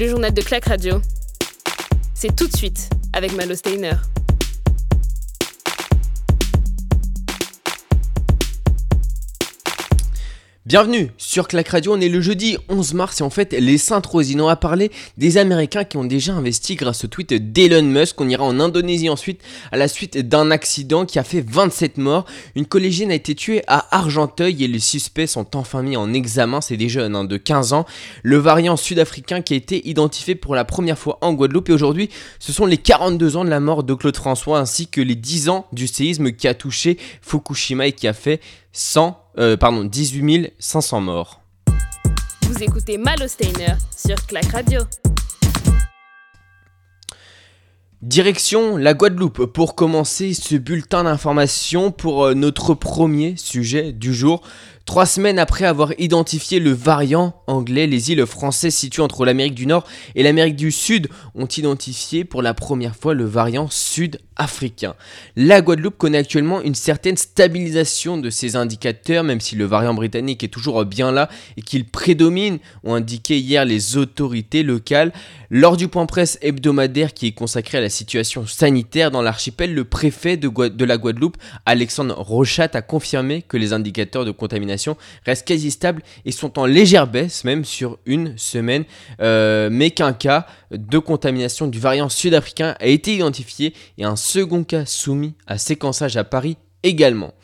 Le journal de Clac Radio. C'est tout de suite avec Malo Steiner. Bienvenue sur Clac Radio, on est le jeudi 11 mars et en fait les Saintes Rosines, on va parler des Américains qui ont déjà investi grâce au tweet d'Elon Musk. On ira en Indonésie ensuite à la suite d'un accident qui a fait 27 morts. Une collégienne a été tuée à Argenteuil et les suspects sont enfin mis en examen, c'est des jeunes hein, de 15 ans. Le variant sud-africain qui a été identifié pour la première fois en Guadeloupe et aujourd'hui ce sont les 42 ans de la mort de Claude François ainsi que les 10 ans du séisme qui a touché Fukushima et qui a fait 100 euh, pardon, 18 500 morts. Vous écoutez Malo Steiner sur Clac Radio. Direction la Guadeloupe pour commencer ce bulletin d'information pour euh, notre premier sujet du jour. Trois semaines après avoir identifié le variant anglais, les îles françaises situées entre l'Amérique du Nord et l'Amérique du Sud ont identifié pour la première fois le variant sud-africain. La Guadeloupe connaît actuellement une certaine stabilisation de ces indicateurs, même si le variant britannique est toujours bien là et qu'il prédomine, ont indiqué hier les autorités locales. Lors du point presse hebdomadaire qui est consacré à la situation sanitaire dans l'archipel, le préfet de, de la Guadeloupe, Alexandre Rochat, a confirmé que les indicateurs de contamination restent quasi stables et sont en légère baisse même sur une semaine, euh, mais qu'un cas de contamination du variant sud-africain a été identifié et un second cas soumis à séquençage à Paris également.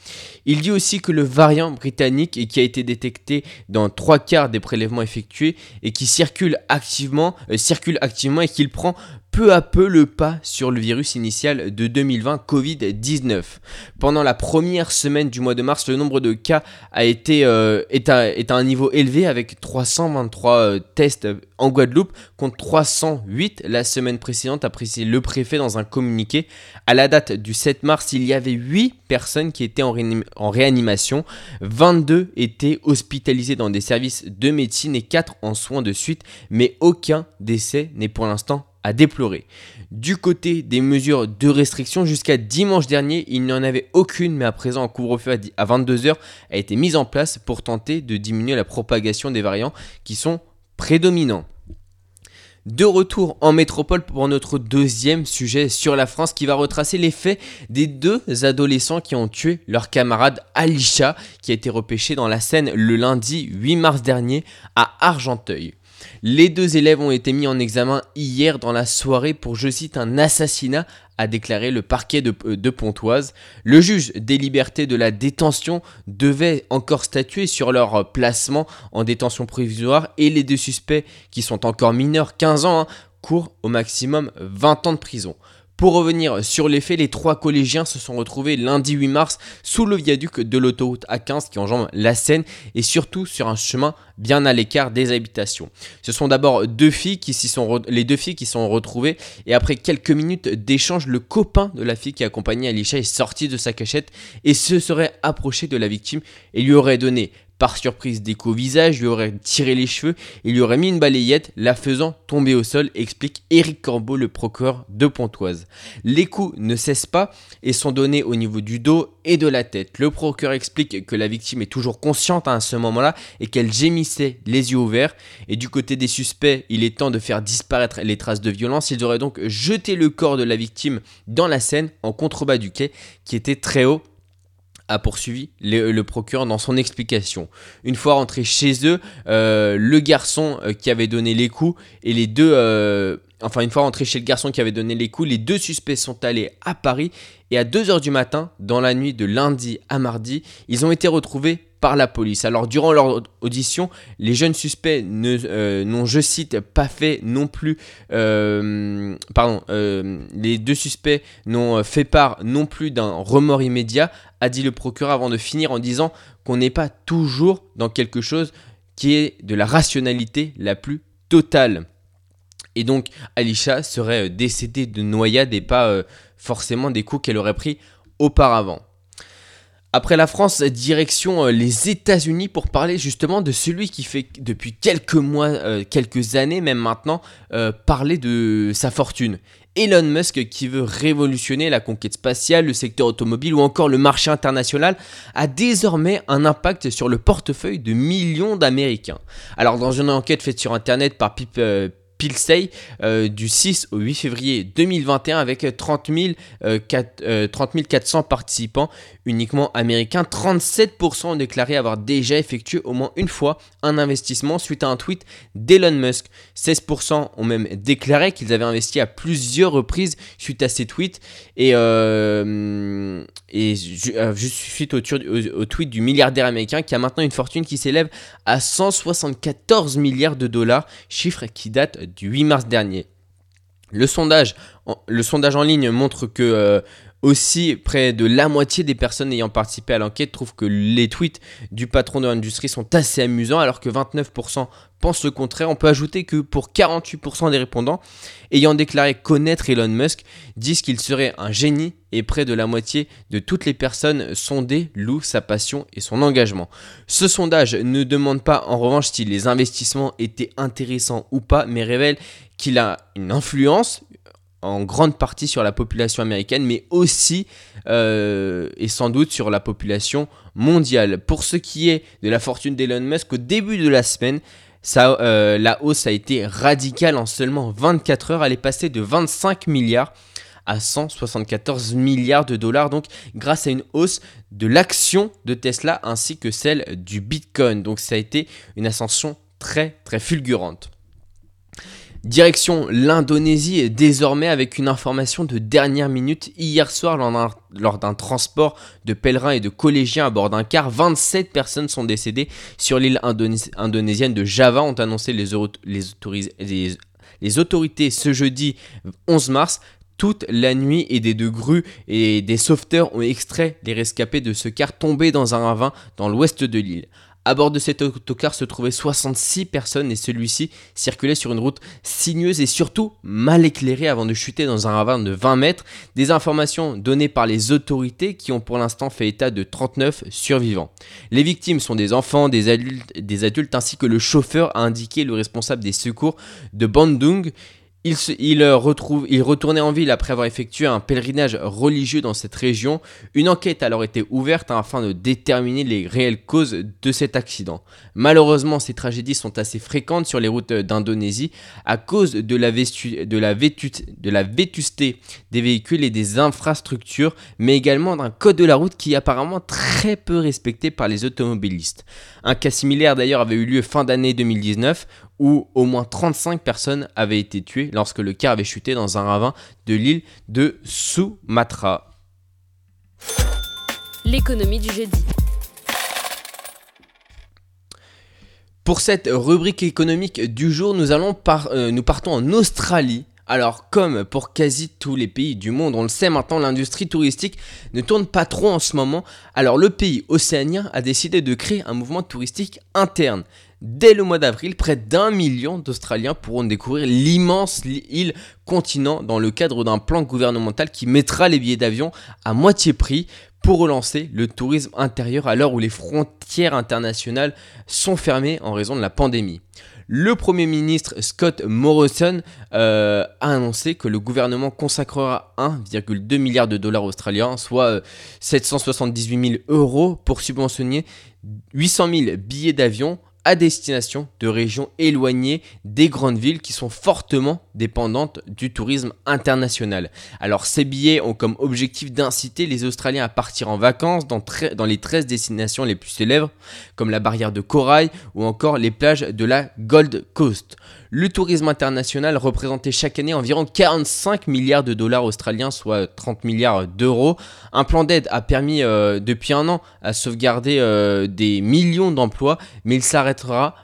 Il dit aussi que le variant britannique qui a été détecté dans trois quarts des prélèvements effectués et qui circule activement, euh, circule activement et qu'il prend peu à peu le pas sur le virus initial de 2020 Covid-19. Pendant la première semaine du mois de mars, le nombre de cas a été, euh, est, à, un niveau élevé avec 323 euh, tests en Guadeloupe contre 308 la semaine précédente, a précisé le préfet dans un communiqué. À la date du 7 mars, il y avait 8 personnes qui étaient en, en réanimation, 22 étaient hospitalisées dans des services de médecine et 4 en soins de suite, mais aucun décès n'est pour l'instant déplorer. Du côté des mesures de restriction, jusqu'à dimanche dernier, il n'y en avait aucune, mais à présent, un couvre-feu à 22h a été mis en place pour tenter de diminuer la propagation des variants qui sont prédominants. De retour en métropole pour notre deuxième sujet sur la France qui va retracer les faits des deux adolescents qui ont tué leur camarade Alisha qui a été repêché dans la Seine le lundi 8 mars dernier à Argenteuil. Les deux élèves ont été mis en examen hier dans la soirée pour, je cite, un assassinat, a déclaré le parquet de, euh, Pontoise. Le juge des libertés de la détention devait encore statuer sur leur placement en détention provisoire et les deux suspects, qui sont encore mineurs, 15 ans, hein, courent au maximum 20 ans de prison. Pour revenir sur les faits, les trois collégiens se sont retrouvés lundi 8 mars sous le viaduc de l'autoroute A15 qui enjambe la Seine et surtout sur un chemin bien à l'écart des habitations. Ce sont d'abord deux filles qui sont les deux filles qui sont retrouvées et après quelques minutes d'échange, le copain de la fille qui accompagnait Alicia est sorti de sa cachette et se serait approché de la victime et lui aurait donné par surprise coups au visage, lui aurait tiré les cheveux et lui aurait mis une balayette, la faisant tomber au sol, explique Éric Corbeau, le procureur de Pontoise. Les coups ne cessent pas et sont donnés au niveau du dos et de la tête. Le procureur explique que la victime est toujours consciente à ce moment-là et qu'elle gémissait les yeux ouverts. Et du côté des suspects, il est temps de faire disparaître les traces de violence. Ils auraient donc jeté le corps de la victime dans la Seine en contrebas du quai qui était très haut a poursuivi le, procureur dans son explication. Une fois rentré chez eux, euh, le garçon euh, qui avait donné les coups et les deux... Euh, enfin, une fois rentré chez le garçon qui avait donné les coups, les deux suspects sont allés à Paris et à 2h du matin, dans la nuit de lundi à mardi, ils ont été retrouvés par la police. Alors durant leur audition, les jeunes suspects euh, n'ont, je cite, pas fait non plus, euh, pardon, euh, les deux suspects n'ont fait part non plus d'un remords immédiat, a dit le procureur avant de finir en disant qu'on n'est pas toujours dans quelque chose qui est de la rationalité la plus totale. Et donc Alisha serait décédée de noyade et pas forcément des coups qu'elle aurait pris auparavant. Après la France, direction euh, les États-Unis pour parler justement de celui qui fait depuis quelques mois, euh, quelques années même maintenant, euh, parler de sa fortune. Elon Musk qui veut révolutionner la conquête spatiale, le secteur automobile ou encore le marché international a désormais un impact sur le portefeuille de millions d'Américains. Alors dans une enquête faite sur Internet par Pilsey du 6 au 8 février 2021 avec 30, 400 participants uniquement américains. 37% ont déclaré avoir déjà effectué au moins une fois un investissement suite à un tweet d'Elon Musk. 16% ont même déclaré qu'ils avaient investi à plusieurs reprises suite à ces tweets. Et, euh, et euh, juste suite au, au, tweet du milliardaire américain qui a maintenant une fortune qui s'élève à 174 milliards de dollars, chiffre qui date du 8 mars dernier. Le sondage, en ligne montre que euh, aussi, près de la moitié des personnes ayant participé à l'enquête trouvent que les tweets du patron de l'industrie sont assez amusants, alors que 29% pensent le contraire. On peut ajouter que pour 48% des répondants ayant déclaré connaître Elon Musk disent qu'il serait un génie et près de la moitié de toutes les personnes sondées louent sa passion et son engagement. Ce sondage ne demande pas en revanche si les investissements étaient intéressants ou pas, mais révèle qu'il a une influence, en grande partie sur la population américaine, mais aussi euh, et sans doute sur la population mondiale. Pour ce qui est de la fortune d'Elon Musk, au début de la semaine, euh, la hausse a été radicale en seulement 24 heures. Elle est passée de 25 milliards à 174 milliards de dollars, donc grâce à une hausse de l'action de Tesla ainsi que celle du Bitcoin. Donc ça a été une ascension très très fulgurante. Direction l'Indonésie désormais avec une information de dernière minute. Hier soir, lors d'un transport de pèlerins et de collégiens à bord d'un car, 27 personnes sont décédées sur l'île indonésienne de Java, ont annoncé les, les autorités ce jeudi 11 mars toute la nuit et des deux grues et des sauveteurs ont extrait les rescapés de ce car tombé dans un ravin dans l'ouest de l'île. À bord de cet autocar se trouvaient 66 personnes et celui-ci circulait sur une route sinueuse et surtout mal éclairée avant de chuter dans un ravin de 20 mètres. Des informations données par les autorités qui ont pour l'instant fait état de 39 survivants. Les victimes sont des enfants, des adultes, des adultes ainsi que le chauffeur a indiqué le responsable des secours de Bandung. Il, euh, il retournait en ville après avoir effectué un pèlerinage religieux dans cette région. Une enquête a alors été ouverte afin de déterminer les réelles causes de cet accident. Malheureusement, ces tragédies sont assez fréquentes sur les routes d'Indonésie à cause de la, de, la de la vétusté des véhicules et des infrastructures, mais également d'un code de la route qui est apparemment très peu respecté par les automobilistes. Un cas similaire d'ailleurs avait eu lieu fin d'année 2019 où au moins 35 personnes avaient été tuées lorsque le car avait chuté dans un ravin de l'île de Sumatra. L'économie du jeudi. Pour cette rubrique économique du jour, nous, allons par, euh, nous partons en Australie. Alors comme pour quasi tous les pays du monde, on le sait maintenant, l'industrie touristique ne tourne pas trop en ce moment. Alors le pays océanien a décidé de créer un mouvement touristique interne. Dès le mois d'avril, près d'un million d'Australiens pourront découvrir l'immense île continent dans le cadre d'un plan gouvernemental qui mettra les billets d'avion à moitié prix pour relancer le tourisme intérieur à l'heure où les frontières internationales sont fermées en raison de la pandémie. Le Premier ministre Scott Morrison euh, a annoncé que le gouvernement consacrera 1,2 milliard de dollars australiens, soit 778 euh, 000 euros, pour subventionner 800 000 billets d'avion à destination de régions éloignées des grandes villes qui sont fortement dépendantes du tourisme international. Alors ces billets ont comme objectif d'inciter les Australiens à partir en vacances dans, dans, les 13 destinations les plus célèbres, comme la barrière de corail ou encore les plages de la Gold Coast. Le tourisme international représentait chaque année environ 45 milliards de dollars australiens, soit 30 milliards d'euros. Un plan d'aide a permis euh, depuis un an à sauvegarder euh, des millions d'emplois, mais il s'arrêtera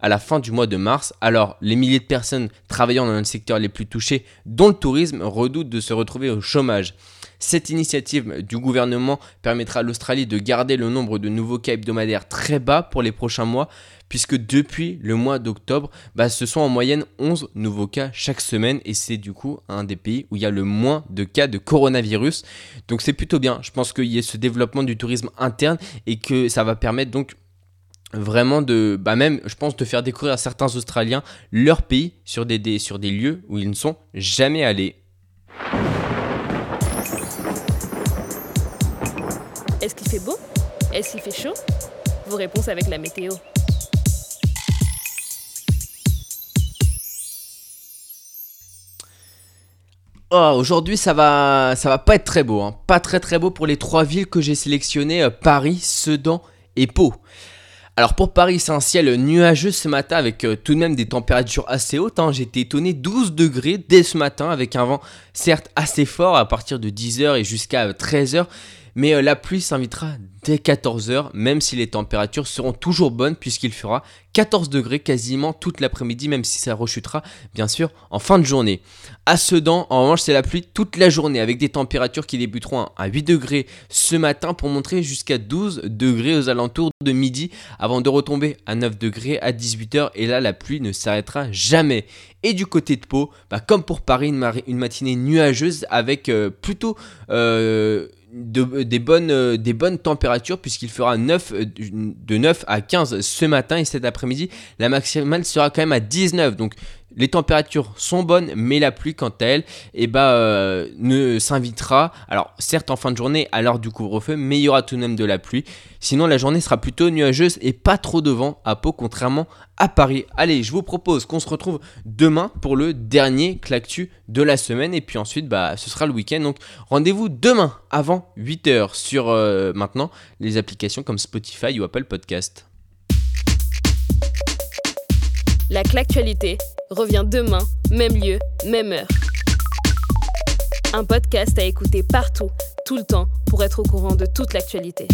à la fin du mois de mars. Alors, les milliers de personnes travaillant dans les secteurs les plus touchés, dont le tourisme, redoutent de se retrouver au chômage. Cette initiative du gouvernement permettra à l'Australie de garder le nombre de nouveaux cas hebdomadaires très bas pour les prochains mois, puisque depuis le mois d'octobre, bah, ce sont en moyenne 11 nouveaux cas chaque semaine, et c'est du coup un des pays où il y a le moins de cas de coronavirus. Donc c'est plutôt bien, je pense qu'il y a ce développement du tourisme interne, et que ça va permettre donc vraiment de bah même je pense de faire découvrir à certains australiens leur pays sur des, sur des lieux où ils ne sont jamais allés Est-ce qu'il fait beau? Est-ce qu'il fait chaud? Vos réponses avec la météo. Oh, aujourd'hui ça va, ça va pas être très beau, hein. pas très très beau pour les trois villes que j'ai sélectionnées, euh, Paris, Sedan et Pau. Alors pour Paris, c'est un ciel nuageux ce matin avec euh, tout de même des températures assez hautes. Hein. Été étonné 12 degrés dès ce matin avec un vent certes assez fort à partir de 10h et jusqu'à 13h. Mais euh, la pluie s'invitera dès 14h, même si les températures seront toujours bonnes puisqu'il fera 14 degrés quasiment toute l'après-midi, même si ça rechutera bien sûr en fin de journée. À Sedan, en revanche, c'est la pluie toute la journée avec des températures qui débuteront à 8 degrés ce matin pour montrer jusqu'à 12 degrés aux alentours de midi avant de retomber à 9 degrés à 18h et là la pluie ne s'arrêtera jamais. Et du côté de Pau, bah, comme pour Paris, une, matinée nuageuse avec euh, plutôt... Euh, des, bonnes, euh, des bonnes températures puisqu'il fera 9, euh, de 9 à 15 ce matin et cet après-midi. La maximale sera quand même à 19 donc les températures sont bonnes, mais la pluie, quant à elle, eh ben, euh, ne s'invitera. Alors, certes, en fin de journée, à l'heure du couvre-feu, mais il y aura tout de même de la pluie. Sinon, la journée sera plutôt nuageuse et pas trop de vent à Pau, contrairement à Paris. Allez, je vous propose qu'on se retrouve demain pour le dernier clactu de la semaine. Et puis ensuite, bah, ce sera le week-end. Donc, rendez-vous demain avant 8h sur euh, maintenant les applications comme Spotify ou Apple Podcast. La Clactualité revient demain, même lieu, même heure. Un podcast à écouter partout, tout le temps, pour être au courant de toute l'actualité.